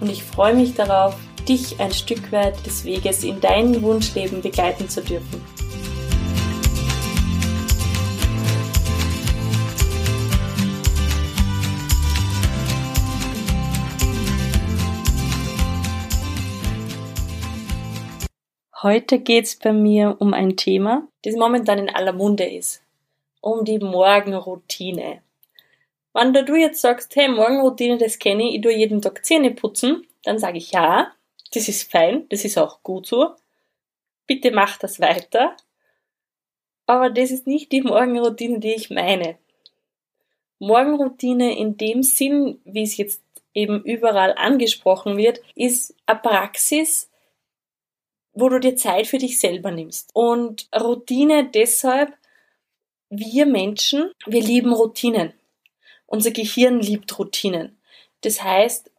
und ich freue mich darauf, dich ein Stück weit des Weges in dein Wunschleben begleiten zu dürfen. Heute geht es bei mir um ein Thema, das momentan in aller Munde ist. Um die Morgenroutine. Wenn du jetzt sagst, hey, Morgenroutine, das kenne ich, ich tue jeden Tag Zähne putzen, dann sage ich ja, das ist fein, das ist auch gut so. Bitte mach das weiter. Aber das ist nicht die Morgenroutine, die ich meine. Morgenroutine in dem Sinn, wie es jetzt eben überall angesprochen wird, ist eine Praxis, wo du dir Zeit für dich selber nimmst. Und Routine deshalb, wir Menschen, wir lieben Routinen. Unser Gehirn liebt Routinen. Das heißt,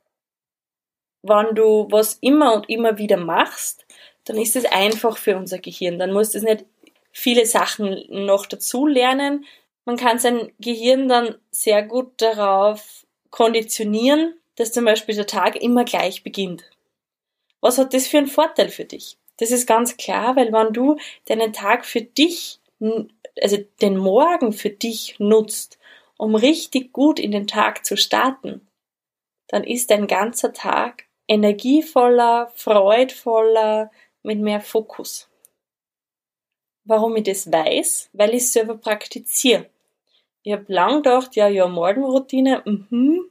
wenn du was immer und immer wieder machst, dann ist es einfach für unser Gehirn. Dann musst du nicht viele Sachen noch dazu lernen. Man kann sein Gehirn dann sehr gut darauf konditionieren, dass zum Beispiel der Tag immer gleich beginnt. Was hat das für einen Vorteil für dich? Das ist ganz klar, weil wenn du deinen Tag für dich, also den Morgen für dich nutzt, um richtig gut in den Tag zu starten, dann ist dein ganzer Tag energievoller, freudvoller, mit mehr Fokus. Warum ich das weiß? Weil ich selber praktiziere. Ich habe lang gedacht, ja, ja, Morgenroutine, mhm,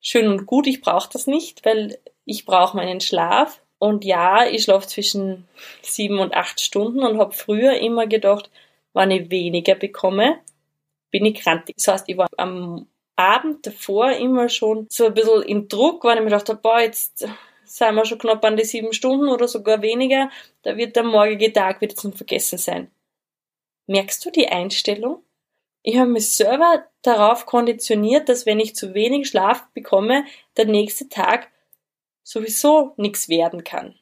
schön und gut, ich brauche das nicht, weil ich brauche meinen Schlaf. Und ja, ich schlafe zwischen sieben und acht Stunden und habe früher immer gedacht, wenn ich weniger bekomme, bin ich krank. Das heißt, ich war am Abend davor immer schon so ein bisschen im Druck, weil ich mir gedacht boah, jetzt sind wir schon knapp an die sieben Stunden oder sogar weniger, da wird der morgige Tag wieder zum Vergessen sein. Merkst du die Einstellung? Ich habe mich selber darauf konditioniert, dass wenn ich zu wenig Schlaf bekomme, der nächste Tag sowieso nichts werden kann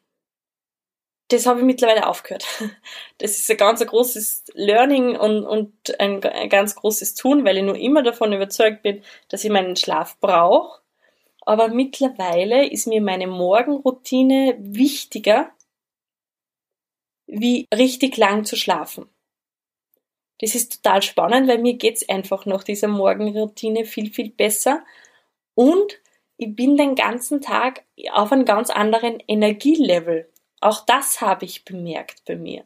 das habe ich mittlerweile aufgehört. Das ist ein ganz großes Learning und, und ein, ein ganz großes Tun, weil ich nur immer davon überzeugt bin, dass ich meinen Schlaf brauche. Aber mittlerweile ist mir meine Morgenroutine wichtiger, wie richtig lang zu schlafen. Das ist total spannend, weil mir geht's einfach nach dieser Morgenroutine viel, viel besser. Und ich bin den ganzen Tag auf einem ganz anderen Energielevel. Auch das habe ich bemerkt bei mir.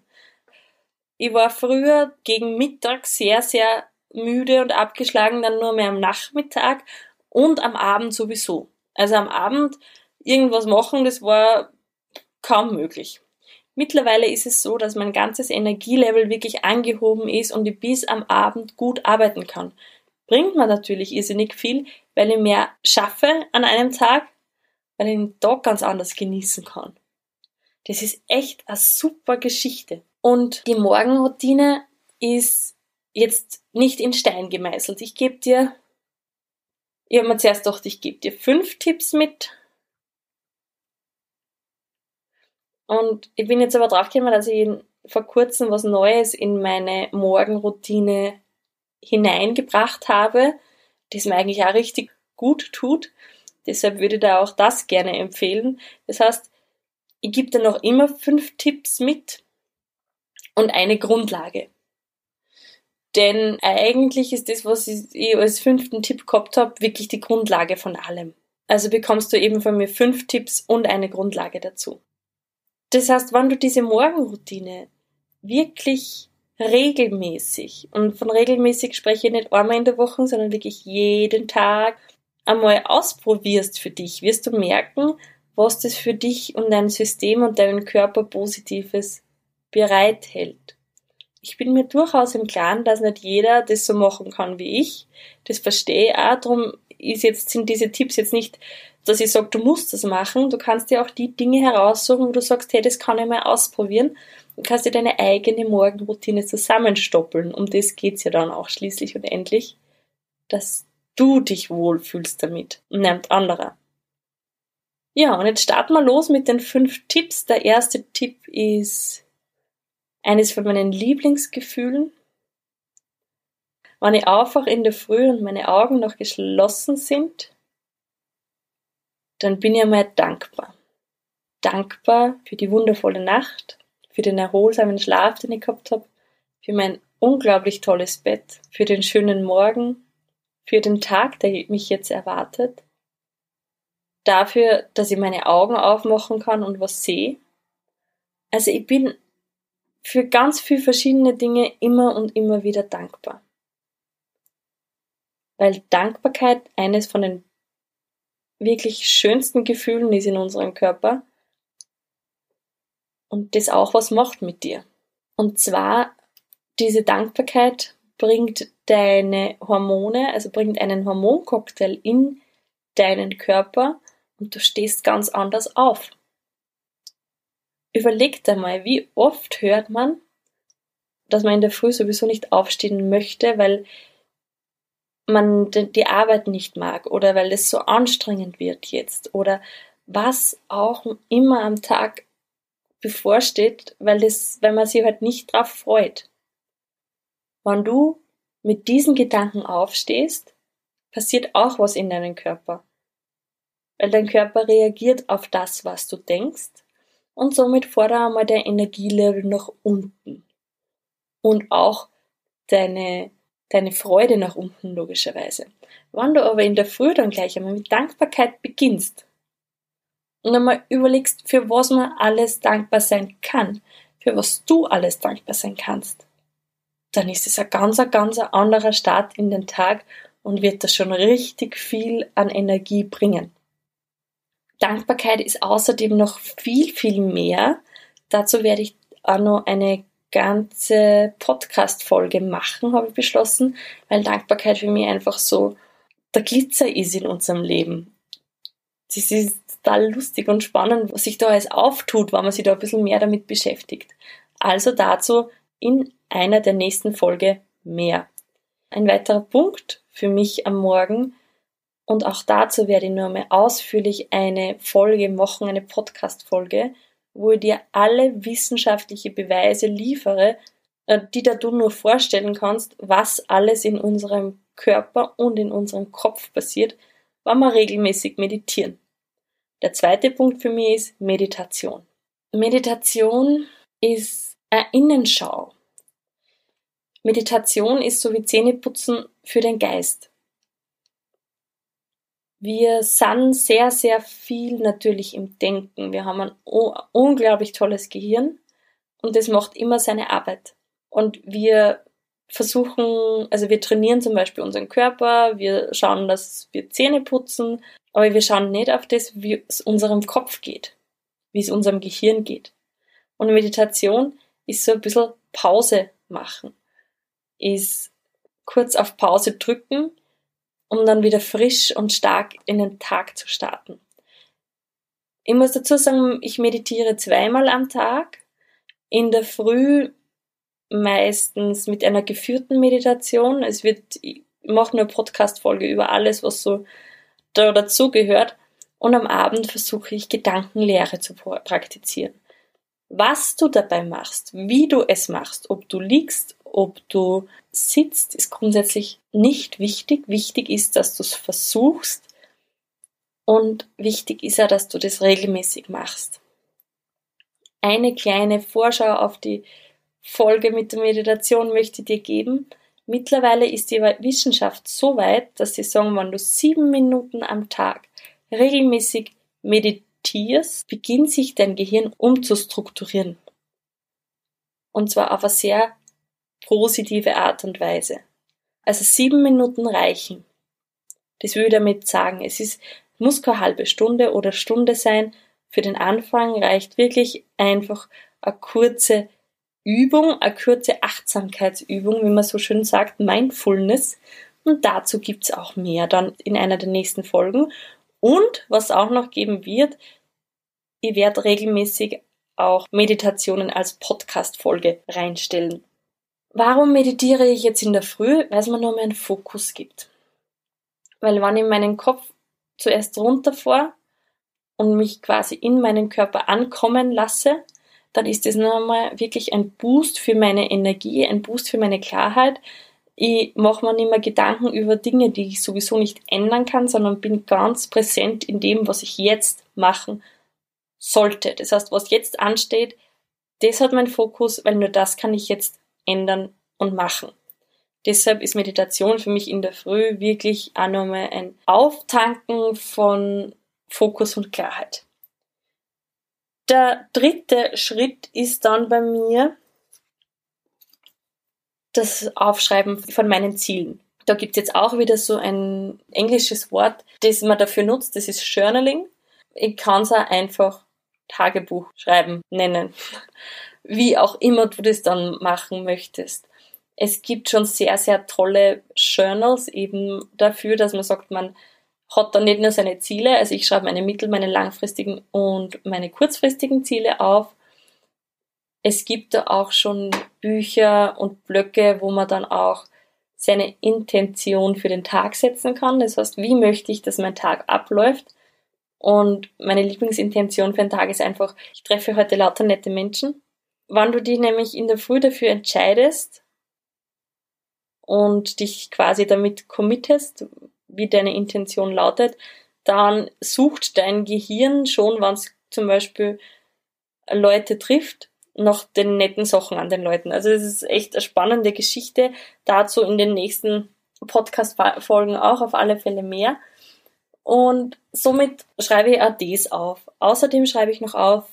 Ich war früher gegen Mittag sehr, sehr müde und abgeschlagen, dann nur mehr am Nachmittag und am Abend sowieso. Also am Abend irgendwas machen, das war kaum möglich. Mittlerweile ist es so, dass mein ganzes Energielevel wirklich angehoben ist und ich bis am Abend gut arbeiten kann. Bringt mir natürlich irrsinnig viel, weil ich mehr schaffe an einem Tag, weil ich den Tag ganz anders genießen kann. Das ist echt eine super Geschichte. Und die Morgenroutine ist jetzt nicht in Stein gemeißelt. Ich gebe dir, ich habe mir zuerst gedacht, ich gebe dir fünf Tipps mit. Und ich bin jetzt aber draufgekommen, dass ich vor kurzem was Neues in meine Morgenroutine hineingebracht habe, das mir eigentlich auch richtig gut tut. Deshalb würde ich da auch das gerne empfehlen. Das heißt, ich gebe dir noch immer fünf Tipps mit und eine Grundlage. Denn eigentlich ist das, was ich als fünften Tipp gehabt habe, wirklich die Grundlage von allem. Also bekommst du eben von mir fünf Tipps und eine Grundlage dazu. Das heißt, wenn du diese Morgenroutine wirklich regelmäßig, und von regelmäßig spreche ich nicht einmal in der Woche, sondern wirklich jeden Tag einmal ausprobierst für dich, wirst du merken, was das für dich und dein System und deinen Körper Positives bereithält. Ich bin mir durchaus im Klaren, dass nicht jeder das so machen kann wie ich. Das verstehe ich auch. Darum ist jetzt, sind diese Tipps jetzt nicht, dass ich sage, du musst das machen. Du kannst dir auch die Dinge heraussuchen, wo du sagst, hey, das kann ich mal ausprobieren. Du kannst dir deine eigene Morgenroutine zusammenstoppeln. Um das geht's ja dann auch schließlich und endlich, dass du dich wohlfühlst damit und nimmt anderer. Ja, und jetzt starten wir los mit den fünf Tipps. Der erste Tipp ist eines von meinen Lieblingsgefühlen. Wenn ich aufwache in der Früh und meine Augen noch geschlossen sind, dann bin ich einmal dankbar. Dankbar für die wundervolle Nacht, für den erholsamen Schlaf, den ich gehabt habe, für mein unglaublich tolles Bett, für den schönen Morgen, für den Tag, der mich jetzt erwartet, dafür, dass ich meine Augen aufmachen kann und was sehe. Also ich bin für ganz viele verschiedene Dinge immer und immer wieder dankbar. Weil Dankbarkeit eines von den wirklich schönsten Gefühlen ist in unserem Körper und das auch was macht mit dir. Und zwar diese Dankbarkeit bringt deine Hormone, also bringt einen Hormoncocktail in deinen Körper und du stehst ganz anders auf. Überleg dir mal, wie oft hört man, dass man in der Früh sowieso nicht aufstehen möchte, weil man die Arbeit nicht mag oder weil es so anstrengend wird jetzt oder was auch immer am Tag bevorsteht, weil das, weil man sich halt nicht drauf freut. Wenn du mit diesen Gedanken aufstehst, passiert auch was in deinem Körper. Weil dein Körper reagiert auf das, was du denkst und somit fordert einmal dein Energielevel nach unten. Und auch deine deine Freude nach unten, logischerweise. Wenn du aber in der Früh dann gleich einmal mit Dankbarkeit beginnst und einmal überlegst, für was man alles dankbar sein kann, für was du alles dankbar sein kannst, dann ist es ein ganz, ganz anderer Start in den Tag und wird das schon richtig viel an Energie bringen. Dankbarkeit ist außerdem noch viel, viel mehr. Dazu werde ich auch noch eine ganze Podcast-Folge machen, habe ich beschlossen, weil Dankbarkeit für mich einfach so der Glitzer ist in unserem Leben. Das ist total lustig und spannend, was sich da alles auftut, wenn man sich da ein bisschen mehr damit beschäftigt. Also dazu in einer der nächsten Folge mehr. Ein weiterer Punkt für mich am Morgen, und auch dazu werde ich nur mal ausführlich eine Folge machen, eine Podcast-Folge, wo ich dir alle wissenschaftliche Beweise liefere, äh, die da du nur vorstellen kannst, was alles in unserem Körper und in unserem Kopf passiert, wenn wir regelmäßig meditieren. Der zweite Punkt für mich ist Meditation. Meditation ist eine Innenschau. Meditation ist so wie Zähneputzen für den Geist. Wir sind sehr, sehr viel natürlich im Denken. Wir haben ein unglaublich tolles Gehirn und das macht immer seine Arbeit. Und wir versuchen, also wir trainieren zum Beispiel unseren Körper, wir schauen, dass wir Zähne putzen, aber wir schauen nicht auf das, wie es unserem Kopf geht, wie es unserem Gehirn geht. Und Meditation ist so ein bisschen Pause machen, ist kurz auf Pause drücken um dann wieder frisch und stark in den Tag zu starten. Ich muss dazu sagen, ich meditiere zweimal am Tag. In der Früh meistens mit einer geführten Meditation. Es wird, ich mache eine Podcast-Folge über alles, was so da dazugehört. Und am Abend versuche ich Gedankenlehre zu praktizieren. Was du dabei machst, wie du es machst, ob du liegst ob du sitzt, ist grundsätzlich nicht wichtig. Wichtig ist, dass du es versuchst und wichtig ist ja, dass du das regelmäßig machst. Eine kleine Vorschau auf die Folge mit der Meditation möchte ich dir geben. Mittlerweile ist die Wissenschaft so weit, dass sie sagen, wenn du sieben Minuten am Tag regelmäßig meditierst, beginnt sich dein Gehirn umzustrukturieren. Und zwar auf eine sehr positive Art und Weise. Also sieben Minuten reichen. Das will ich damit sagen. Es ist, muss keine halbe Stunde oder Stunde sein. Für den Anfang reicht wirklich einfach eine kurze Übung, eine kurze Achtsamkeitsübung, wie man so schön sagt, Mindfulness, Und dazu gibt's auch mehr dann in einer der nächsten Folgen. Und was auch noch geben wird, ich werde regelmäßig auch Meditationen als Podcast-Folge reinstellen. Warum meditiere ich jetzt in der Früh? Weil es mir nur mehr einen Fokus gibt. Weil wenn ich meinen Kopf zuerst runterfahre und mich quasi in meinen Körper ankommen lasse, dann ist das nochmal wirklich ein Boost für meine Energie, ein Boost für meine Klarheit. Ich mache mir nicht mehr Gedanken über Dinge, die ich sowieso nicht ändern kann, sondern bin ganz präsent in dem, was ich jetzt machen sollte. Das heißt, was jetzt ansteht, das hat mein Fokus, weil nur das kann ich jetzt ändern und machen. Deshalb ist Meditation für mich in der Früh wirklich auch nochmal ein Auftanken von Fokus und Klarheit. Der dritte Schritt ist dann bei mir das Aufschreiben von meinen Zielen. Da gibt es jetzt auch wieder so ein englisches Wort, das man dafür nutzt, das ist Journaling. Ich kann es auch einfach Tagebuch schreiben nennen. Wie auch immer du das dann machen möchtest. Es gibt schon sehr, sehr tolle Journals eben dafür, dass man sagt, man hat dann nicht nur seine Ziele, also ich schreibe meine mittel-, meine langfristigen und meine kurzfristigen Ziele auf. Es gibt da auch schon Bücher und Blöcke, wo man dann auch seine Intention für den Tag setzen kann. Das heißt, wie möchte ich, dass mein Tag abläuft? Und meine Lieblingsintention für den Tag ist einfach, ich treffe heute lauter nette Menschen. Wann du dich nämlich in der Früh dafür entscheidest und dich quasi damit committest, wie deine Intention lautet, dann sucht dein Gehirn schon, wenn es zum Beispiel Leute trifft, noch den netten Sachen an den Leuten. Also es ist echt eine spannende Geschichte. Dazu in den nächsten Podcast-Folgen auch auf alle Fälle mehr. Und somit schreibe ich das auf. Außerdem schreibe ich noch auf,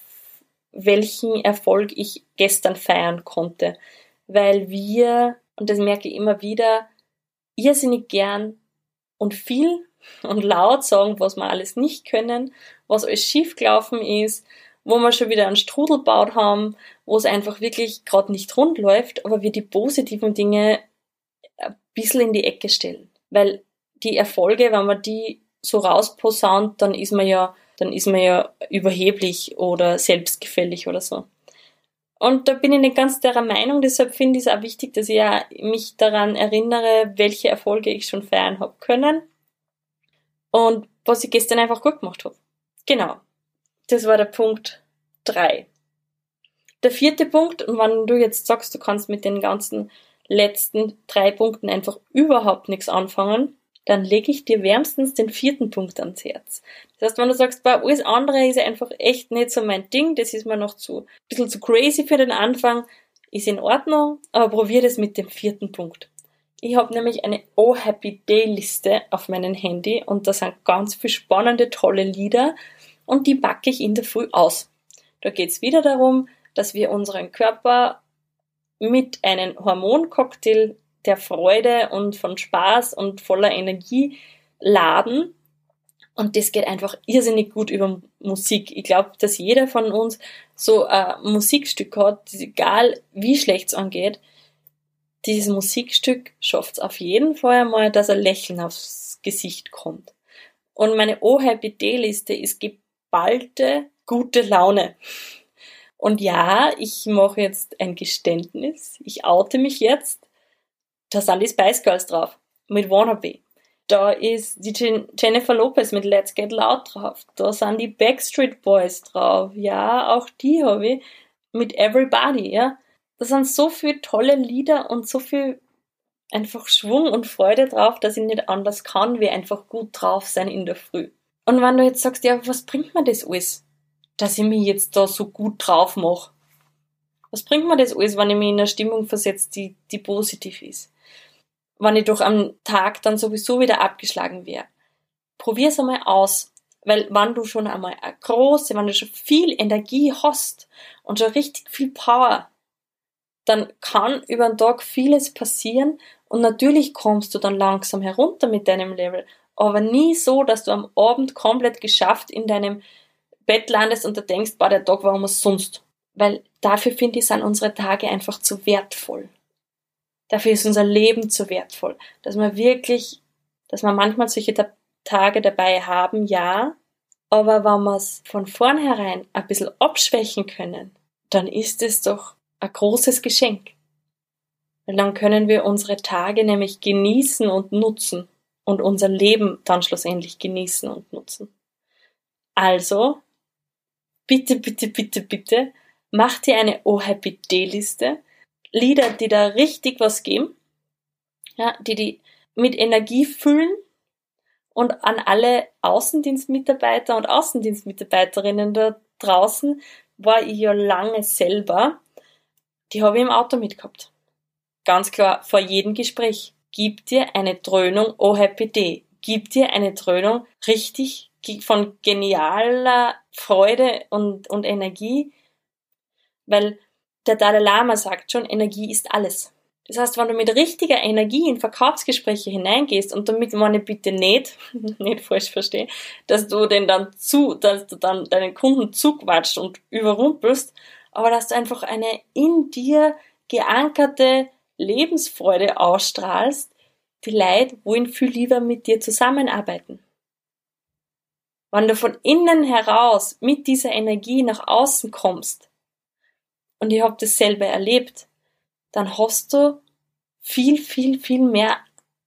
welchen Erfolg ich gestern feiern konnte. Weil wir, und das merke ich immer wieder, irrsinnig gern und viel und laut sagen, was wir alles nicht können, was alles schiefgelaufen ist, wo wir schon wieder einen Strudel baut haben, wo es einfach wirklich gerade nicht rund läuft, aber wir die positiven Dinge ein bisschen in die Ecke stellen. Weil die Erfolge, wenn man die so rausposaunt, dann ist man ja, dann ist man ja überheblich oder selbstgefällig oder so. Und da bin ich nicht ganz der Meinung, deshalb finde ich es auch wichtig, dass ich mich daran erinnere, welche Erfolge ich schon feiern habe können und was ich gestern einfach gut gemacht habe. Genau. Das war der Punkt drei. Der vierte Punkt, und wenn du jetzt sagst, du kannst mit den ganzen letzten drei Punkten einfach überhaupt nichts anfangen, dann lege ich dir wärmstens den vierten Punkt ans Herz. Das heißt, wenn du sagst, bei alles andere ist einfach echt nicht so mein Ding, das ist mir noch zu, ein bisschen zu crazy für den Anfang, ist in Ordnung, aber probier das mit dem vierten Punkt. Ich habe nämlich eine Oh Happy Day Liste auf meinem Handy und da sind ganz viele spannende, tolle Lieder und die backe ich in der Früh aus. Da geht's wieder darum, dass wir unseren Körper mit einem Hormoncocktail der Freude und von Spaß und voller Energie laden. Und das geht einfach irrsinnig gut über Musik. Ich glaube, dass jeder von uns so ein Musikstück hat, egal wie schlecht es angeht. Dieses Musikstück schafft es auf jeden Fall einmal, dass ein Lächeln aufs Gesicht kommt. Und meine Oh Happy Day Liste ist geballte gute Laune. Und ja, ich mache jetzt ein Geständnis. Ich oute mich jetzt da sind die Spice Girls drauf mit Wannabe. Da ist die Jennifer Lopez mit Let's Get Loud drauf. Da sind die Backstreet Boys drauf. Ja, auch die habe ich mit Everybody, ja. Da sind so viele tolle Lieder und so viel einfach Schwung und Freude drauf, dass ich nicht anders kann, wie einfach gut drauf sein in der Früh. Und wenn du jetzt sagst, ja, was bringt mir das alles, dass ich mich jetzt da so gut drauf mache? Was bringt mir das alles, wenn ich mich in eine Stimmung versetze, die, die positiv ist? Wenn ich doch am Tag dann sowieso wieder abgeschlagen wäre. Probier's einmal aus. Weil wenn du schon einmal eine große, wenn du schon viel Energie hast und schon richtig viel Power, dann kann über den Tag vieles passieren und natürlich kommst du dann langsam herunter mit deinem Level. Aber nie so, dass du am Abend komplett geschafft in deinem Bett landest und du denkst, boah, der Tag war umsonst. Weil dafür finde ich, sind unsere Tage einfach zu wertvoll. Dafür ist unser Leben zu wertvoll, dass wir wirklich, dass wir manchmal solche Tage dabei haben, ja, aber wenn wir es von vornherein ein bisschen abschwächen können, dann ist es doch ein großes Geschenk. Weil dann können wir unsere Tage nämlich genießen und nutzen und unser Leben dann schlussendlich genießen und nutzen. Also, bitte, bitte, bitte, bitte, mach dir eine Oh Happy Day Liste Lieder, die da richtig was geben, ja, die die mit Energie füllen und an alle Außendienstmitarbeiter und Außendienstmitarbeiterinnen da draußen war ich ja lange selber, die habe ich im Auto mitgehabt. Ganz klar, vor jedem Gespräch. Gib dir eine Dröhnung, oh day. Gib dir eine Dröhnung richtig von genialer Freude und, und Energie, weil der Dalai Lama sagt schon, Energie ist alles. Das heißt, wenn du mit richtiger Energie in Verkaufsgespräche hineingehst und damit meine bitte nicht, nicht falsch verstehe, dass du den dann zu, dass du dann deinen Kunden zuquatscht und überrumpelst, aber dass du einfach eine in dir geankerte Lebensfreude ausstrahlst, die Leute wollen viel lieber mit dir zusammenarbeiten. Wenn du von innen heraus mit dieser Energie nach außen kommst, und ich habe das selber erlebt, dann hast du viel, viel, viel mehr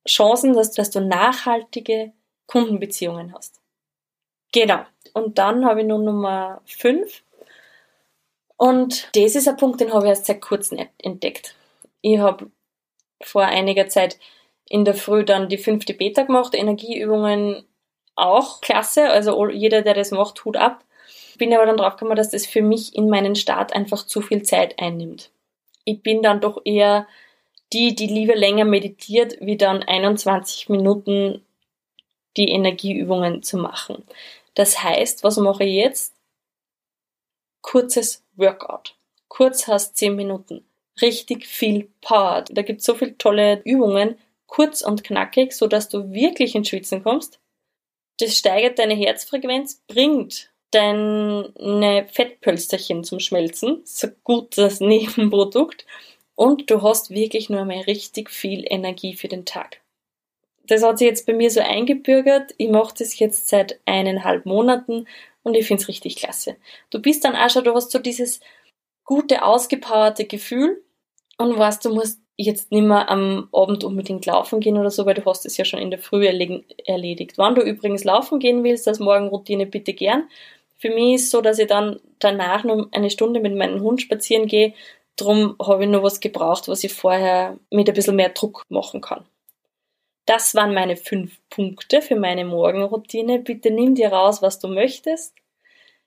Chancen, dass, dass du nachhaltige Kundenbeziehungen hast. Genau. Und dann habe ich noch Nummer 5. Und das ist ein Punkt, den habe ich erst seit kurzem entdeckt. Ich habe vor einiger Zeit in der Früh dann die fünfte Beta gemacht, Energieübungen auch klasse, also jeder, der das macht, Hut ab. Bin aber dann draufgekommen, dass das für mich in meinen Start einfach zu viel Zeit einnimmt. Ich bin dann doch eher die, die lieber länger meditiert, wie dann 21 Minuten die Energieübungen zu machen. Das heißt, was mache ich jetzt? Kurzes Workout. Kurz heißt 10 Minuten. Richtig viel Power. Da gibt es so viele tolle Übungen, kurz und knackig, so dass du wirklich ins Schwitzen kommst. Das steigert deine Herzfrequenz, bringt deine Fettpölsterchen zum Schmelzen. Das ist ein gutes Nebenprodukt. Und du hast wirklich nur mal richtig viel Energie für den Tag. Das hat sich jetzt bei mir so eingebürgert. Ich mache das jetzt seit eineinhalb Monaten und ich finde es richtig klasse. Du bist dann auch schon, du hast so dieses gute, ausgepowerte Gefühl und weißt, du musst jetzt nicht mehr am Abend unbedingt laufen gehen oder so, weil du hast es ja schon in der Früh erledigt. Wann du übrigens laufen gehen willst, als Morgenroutine bitte gern. Für mich ist es so, dass ich dann danach noch eine Stunde mit meinem Hund spazieren gehe. Drum habe ich noch was gebraucht, was ich vorher mit ein bisschen mehr Druck machen kann. Das waren meine fünf Punkte für meine Morgenroutine. Bitte nimm dir raus, was du möchtest.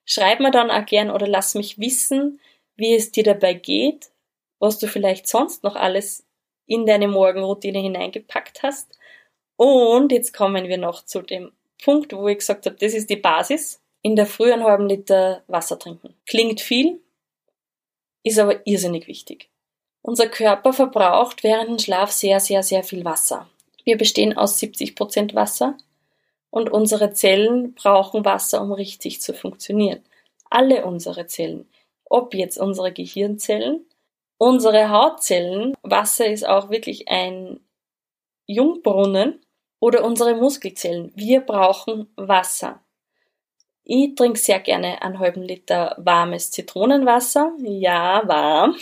Schreib mir dann auch gern oder lass mich wissen, wie es dir dabei geht, was du vielleicht sonst noch alles in deine Morgenroutine hineingepackt hast. Und jetzt kommen wir noch zu dem Punkt, wo ich gesagt habe, das ist die Basis in der Früh einen halben Liter Wasser trinken. Klingt viel, ist aber irrsinnig wichtig. Unser Körper verbraucht während dem Schlaf sehr, sehr, sehr viel Wasser. Wir bestehen aus 70 Prozent Wasser und unsere Zellen brauchen Wasser, um richtig zu funktionieren. Alle unsere Zellen, ob jetzt unsere Gehirnzellen, unsere Hautzellen, Wasser ist auch wirklich ein Jungbrunnen oder unsere Muskelzellen. Wir brauchen Wasser. Ich trinke sehr gerne einen halben Liter warmes Zitronenwasser. Ja, warm,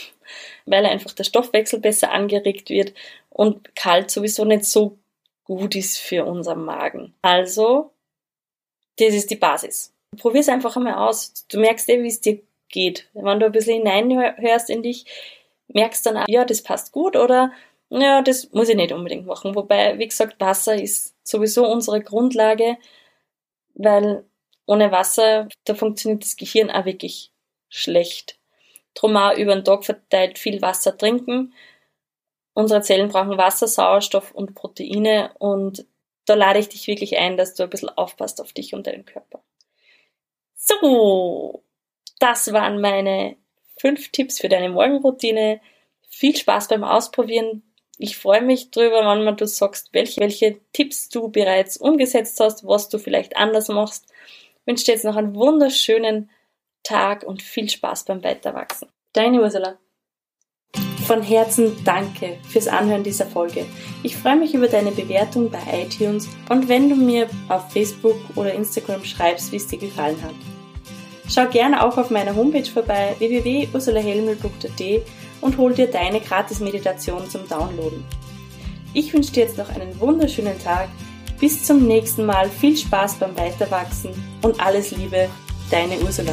weil einfach der Stoffwechsel besser angeregt wird und kalt sowieso nicht so gut ist für unseren Magen. Also, das ist die Basis. Probier es einfach einmal aus. Du merkst eh, wie es dir geht. Wenn du ein bisschen hineinhörst in dich, merkst dann auch, ja, das passt gut oder ja, das muss ich nicht unbedingt machen. Wobei, wie gesagt, Wasser ist sowieso unsere Grundlage, weil ohne Wasser, da funktioniert das Gehirn auch wirklich schlecht. Drum auch über den Tag verteilt viel Wasser trinken. Unsere Zellen brauchen Wasser, Sauerstoff und Proteine und da lade ich dich wirklich ein, dass du ein bisschen aufpasst auf dich und deinen Körper. So, das waren meine fünf Tipps für deine Morgenroutine. Viel Spaß beim Ausprobieren. Ich freue mich drüber, wenn du sagst, welche, welche Tipps du bereits umgesetzt hast, was du vielleicht anders machst wünsche dir jetzt noch einen wunderschönen Tag und viel Spaß beim Weiterwachsen. Deine Ursula. Von Herzen danke fürs Anhören dieser Folge. Ich freue mich über deine Bewertung bei iTunes und wenn du mir auf Facebook oder Instagram schreibst, wie es dir gefallen hat. Schau gerne auch auf meiner Homepage vorbei www.ursulahelmel.at und hol dir deine Gratis-Meditation zum Downloaden. Ich wünsche dir jetzt noch einen wunderschönen Tag. Bis zum nächsten Mal. Viel Spaß beim Weiterwachsen und alles Liebe, deine Ursula.